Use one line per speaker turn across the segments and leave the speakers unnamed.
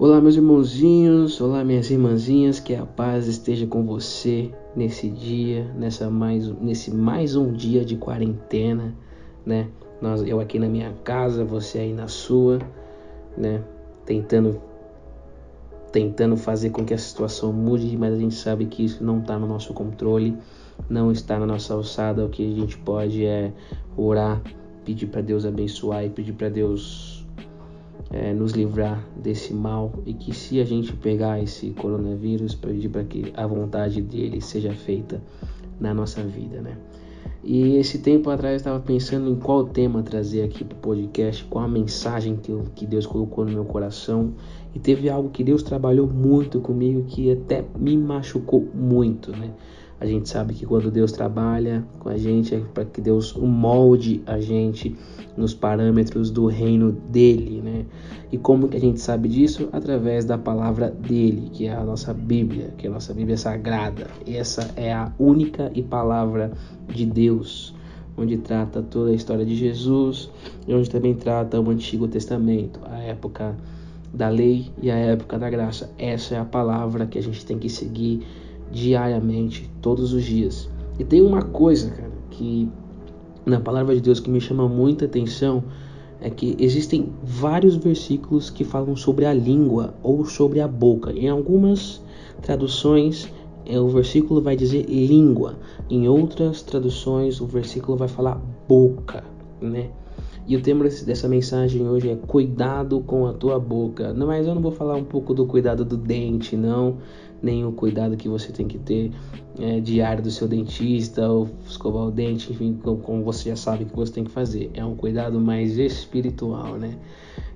Olá, meus irmãozinhos, olá, minhas irmãzinhas, que a paz esteja com você nesse dia, nessa mais, nesse mais um dia de quarentena, né? Nós, eu aqui na minha casa, você aí na sua, né? Tentando, tentando fazer com que a situação mude, mas a gente sabe que isso não está no nosso controle, não está na nossa alçada. O que a gente pode é orar, pedir para Deus abençoar e pedir para Deus é, nos livrar desse mal e que se a gente pegar esse coronavírus, pedir para que a vontade dele seja feita na nossa vida, né? E esse tempo atrás eu estava pensando em qual tema trazer aqui para o podcast, qual a mensagem que, eu, que Deus colocou no meu coração. E teve algo que Deus trabalhou muito comigo que até me machucou muito, né? A gente sabe que quando Deus trabalha com a gente é para que Deus molde a gente nos parâmetros do reino dele, né? E como que a gente sabe disso? Através da palavra dele, que é a nossa Bíblia, que é a nossa Bíblia sagrada. E essa é a única e palavra de Deus, onde trata toda a história de Jesus e onde também trata o Antigo Testamento, a época da lei e a época da graça. Essa é a palavra que a gente tem que seguir diariamente, todos os dias. E tem uma coisa, cara, que na palavra de Deus que me chama muita atenção é que existem vários versículos que falam sobre a língua ou sobre a boca. Em algumas traduções, é, o versículo vai dizer língua. Em outras traduções, o versículo vai falar boca, né? E o tema dessa mensagem hoje é cuidado com a tua boca. Mas eu não vou falar um pouco do cuidado do dente, não nem o cuidado que você tem que ter é, diário do seu dentista ou escovar o dente, enfim, como você já sabe que você tem que fazer. É um cuidado mais espiritual, né?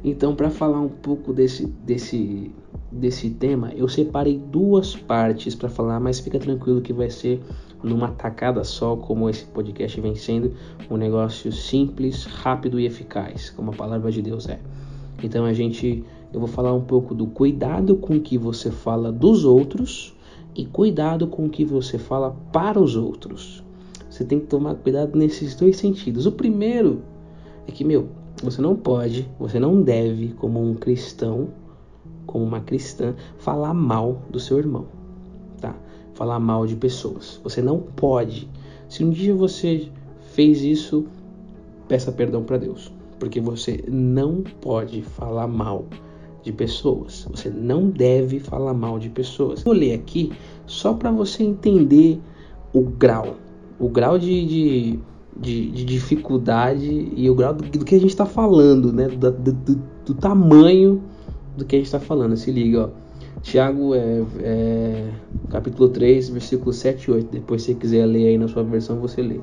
Então, para falar um pouco desse, desse, desse tema, eu separei duas partes para falar, mas fica tranquilo que vai ser numa tacada só, como esse podcast vem sendo, um negócio simples, rápido e eficaz, como a palavra de Deus é. Então a gente eu vou falar um pouco do cuidado com que você fala dos outros e cuidado com que você fala para os outros. Você tem que tomar cuidado nesses dois sentidos. O primeiro é que, meu, você não pode, você não deve, como um cristão, como uma cristã, falar mal do seu irmão, tá? Falar mal de pessoas. Você não pode. Se um dia você fez isso, peça perdão para Deus, porque você não pode falar mal de pessoas. Você não deve falar mal de pessoas. Vou ler aqui só para você entender o grau, o grau de, de, de, de dificuldade e o grau do, do que a gente está falando, né? Do, do, do, tamanho do que a gente está falando. Se liga, ó. Tiago, é, é, capítulo 3, versículo 7 e 8. Depois, se quiser ler aí na sua versão, você lê.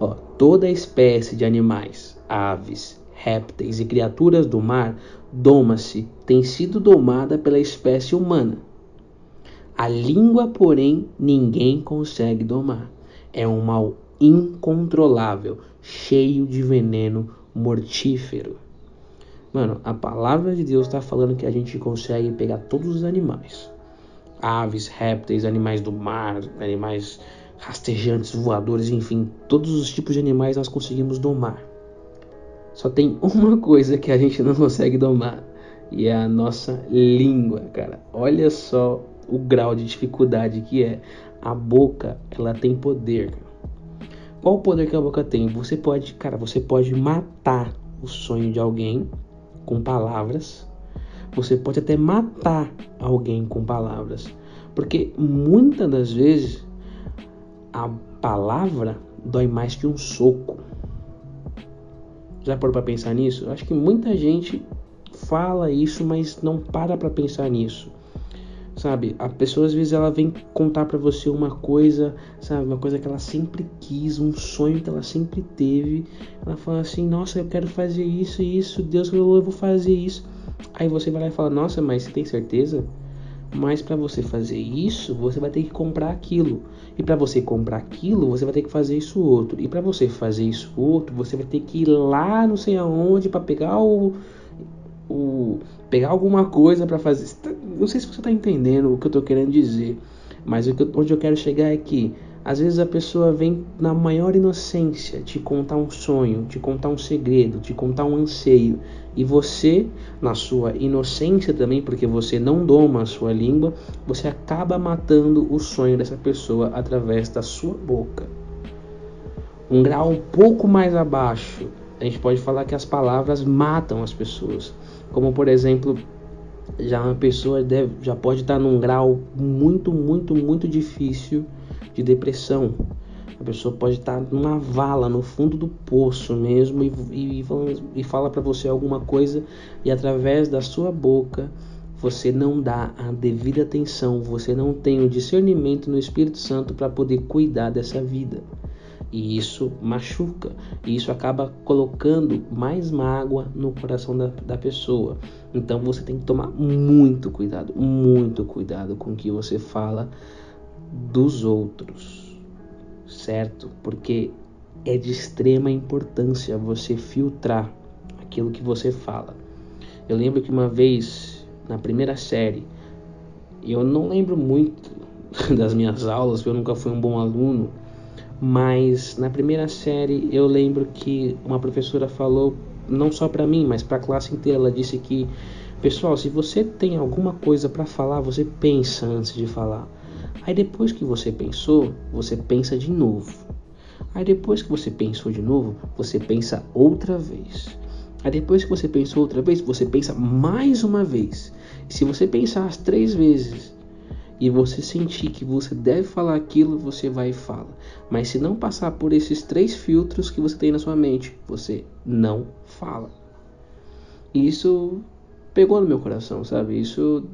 Ó, toda espécie de animais, aves, répteis e criaturas do mar doma-se, tem sido domada pela espécie humana. A língua, porém, ninguém consegue domar. É um mal incontrolável, cheio de veneno mortífero. Mano, a palavra de Deus está falando que a gente consegue pegar todos os animais: aves, répteis, animais do mar, animais rastejantes, voadores, enfim, todos os tipos de animais nós conseguimos domar. Só tem uma coisa que a gente não consegue domar e é a nossa língua, cara. Olha só o grau de dificuldade que é. A boca, ela tem poder. Qual o poder que a boca tem? Você pode, cara, você pode matar o sonho de alguém com palavras. Você pode até matar alguém com palavras. Porque muitas das vezes a palavra dói mais que um soco. Já parou para pensar nisso? Acho que muita gente fala isso, mas não para para pensar nisso. Sabe? A pessoa às vezes ela vem contar para você uma coisa, sabe? Uma coisa que ela sempre quis, um sonho que ela sempre teve. Ela fala assim: "Nossa, eu quero fazer isso e isso, Deus falou, eu vou fazer isso". Aí você vai lá e fala: "Nossa, mas você tem certeza?" Mas para você fazer isso, você vai ter que comprar aquilo. E para você comprar aquilo, você vai ter que fazer isso outro. E para você fazer isso outro, você vai ter que ir lá não sei aonde para pegar o, o pegar alguma coisa para fazer. Não sei se você está entendendo o que eu estou querendo dizer, mas onde eu quero chegar é que Às vezes a pessoa vem na maior inocência te contar um sonho, te contar um segredo, te contar um anseio, e você, na sua inocência também, porque você não doma a sua língua, você acaba matando o sonho dessa pessoa através da sua boca. Um grau um pouco mais abaixo, a gente pode falar que as palavras matam as pessoas. Como por exemplo, já uma pessoa deve, já pode estar num grau muito, muito, muito difícil de depressão. A pessoa pode estar numa vala no fundo do poço mesmo e, e, e fala para você alguma coisa e através da sua boca você não dá a devida atenção, você não tem o discernimento no Espírito Santo para poder cuidar dessa vida. E isso machuca, e isso acaba colocando mais mágoa no coração da, da pessoa. Então você tem que tomar muito cuidado, muito cuidado com o que você fala dos outros, certo? Porque é de extrema importância você filtrar aquilo que você fala. Eu lembro que uma vez, na primeira série, eu não lembro muito das minhas aulas, porque eu nunca fui um bom aluno mas na primeira série eu lembro que uma professora falou, não só para mim, mas para a classe inteira, ela disse que, pessoal, se você tem alguma coisa para falar, você pensa antes de falar. Aí depois que você pensou, você pensa de novo. Aí depois que você pensou de novo, você pensa outra vez. Aí depois que você pensou outra vez, você pensa mais uma vez. E se você pensar as três vezes e você sentir que você deve falar aquilo, você vai e fala. Mas se não passar por esses três filtros que você tem na sua mente, você não fala. E isso pegou no meu coração, sabe? Isso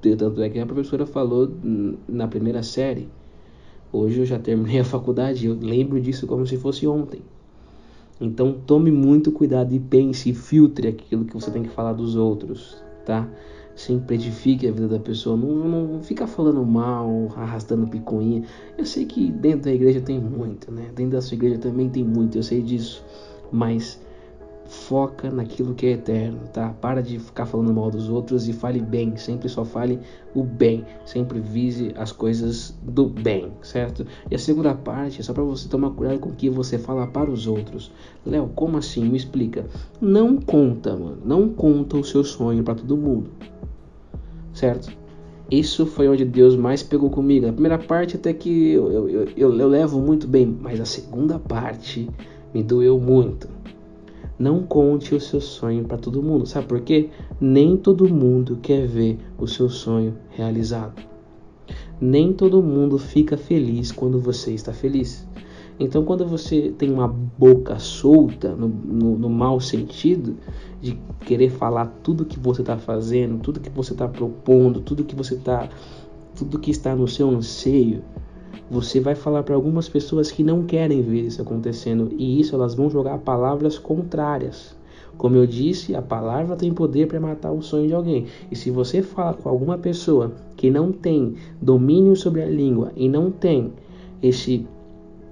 tanto é que a professora falou na primeira série. Hoje eu já terminei a faculdade, eu lembro disso como se fosse ontem. Então tome muito cuidado e pense e filtre aquilo que você tem que falar dos outros, tá? sempre edifique a vida da pessoa. Não, não fica falando mal, arrastando picuinha. Eu sei que dentro da igreja tem muito, né? Dentro da sua igreja também tem muito, eu sei disso. Mas foca naquilo que é eterno, tá? Para de ficar falando mal dos outros e fale bem, sempre só fale o bem, sempre vise as coisas do bem, certo? E a segunda parte é só para você tomar cuidado com o que você fala para os outros. Léo, como assim? Me explica. Não conta, mano, não conta o seu sonho para todo mundo certo? Isso foi onde Deus mais pegou comigo. A primeira parte até que eu, eu, eu, eu levo muito bem, mas a segunda parte me doeu muito. Não conte o seu sonho para todo mundo. Sabe por quê? Nem todo mundo quer ver o seu sonho realizado. Nem todo mundo fica feliz quando você está feliz. Então, quando você tem uma boca solta, no, no, no mau sentido, de querer falar tudo que você está fazendo, tudo que você está propondo, tudo que você está, tudo que está no seu anseio, você vai falar para algumas pessoas que não querem ver isso acontecendo e isso elas vão jogar palavras contrárias. Como eu disse, a palavra tem poder para matar o sonho de alguém. E se você fala com alguma pessoa que não tem domínio sobre a língua e não tem esse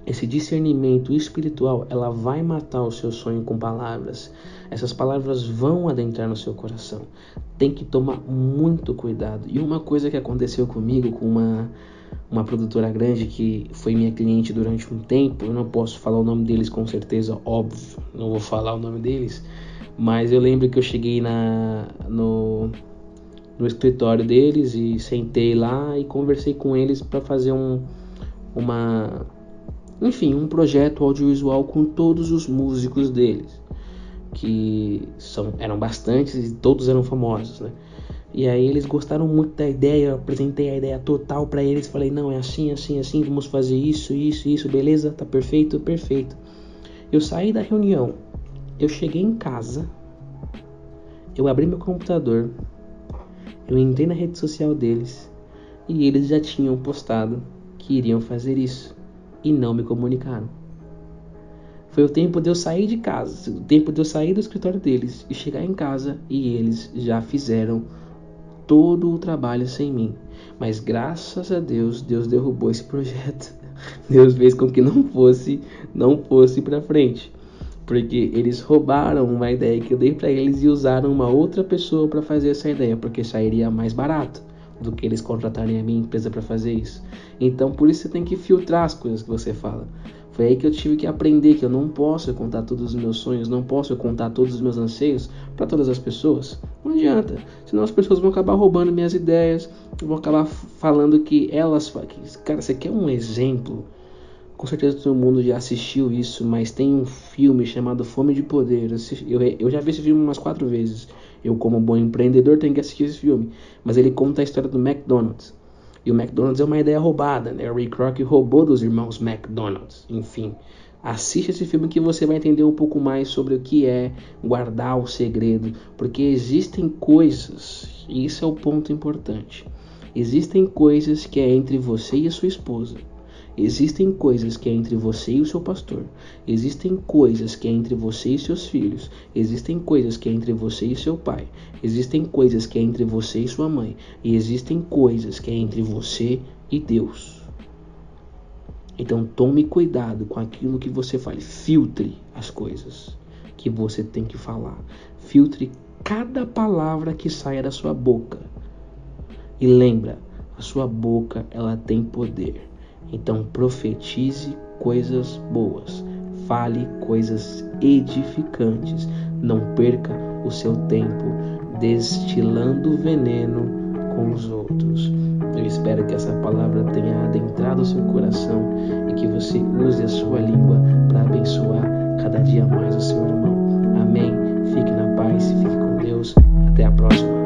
esse discernimento espiritual, ela vai matar o seu sonho com palavras. Essas palavras vão adentrar no seu coração. Tem que tomar muito cuidado. E uma coisa que aconteceu comigo com uma uma produtora grande que foi minha cliente durante um tempo, eu não posso falar o nome deles com certeza, óbvio, não vou falar o nome deles, mas eu lembro que eu cheguei na no no escritório deles e sentei lá e conversei com eles para fazer um uma enfim, um projeto audiovisual com todos os músicos deles, que são, eram bastantes e todos eram famosos, né? E aí eles gostaram muito da ideia, eu apresentei a ideia total para eles, falei, não, é assim, assim, assim, vamos fazer isso, isso, isso, beleza? Tá perfeito, perfeito. Eu saí da reunião, eu cheguei em casa, eu abri meu computador, eu entrei na rede social deles e eles já tinham postado que iriam fazer isso e não me comunicaram. Foi o tempo de eu sair de casa, o tempo de eu sair do escritório deles e chegar em casa e eles já fizeram todo o trabalho sem mim. Mas graças a Deus, Deus derrubou esse projeto. Deus fez com que não fosse, não fosse para frente, porque eles roubaram uma ideia que eu dei para eles e usaram uma outra pessoa para fazer essa ideia, porque sairia mais barato. do que eles contratarem a minha empresa para fazer isso. Então, por isso você tem que filtrar as coisas que você fala. Foi aí que eu tive que aprender que eu não posso contar todos os meus sonhos, não posso contar todos os meus anseios para todas as pessoas. Não adianta, senão as pessoas vão acabar roubando minhas ideias, vão acabar falando que elas, cara, você quer um exemplo? Com certeza todo mundo já assistiu isso, mas tem um filme chamado Fome de Poder. Eu, eu já vi esse filme umas quatro vezes. Eu, como bom empreendedor, tenho que assistir esse filme. Mas ele conta a história do McDonald's. E o McDonald's é uma ideia roubada, né? O Ray Kroc roubou dos irmãos McDonald's. Enfim, assista esse filme que você vai entender um pouco mais sobre o que é guardar o segredo, porque existem coisas, e isso é o ponto importante. Existem coisas que é entre você e a sua esposa Existem coisas que é entre você e o seu pastor. Existem coisas que é entre você e seus filhos. Existem coisas que é entre você e seu pai. Existem coisas que é entre você e sua mãe. E existem coisas que é entre você e Deus. Então tome cuidado com aquilo que você fale. Filtre as coisas que você tem que falar. Filtre cada palavra que saia da sua boca. E lembra, a sua boca ela tem poder. Então profetize coisas boas, fale coisas edificantes, não perca o seu tempo destilando veneno com os outros. Eu espero que essa palavra tenha adentrado o seu coração e que você use a sua língua para abençoar cada dia mais o seu irmão. Amém. Fique na paz, fique com Deus. Até a próxima.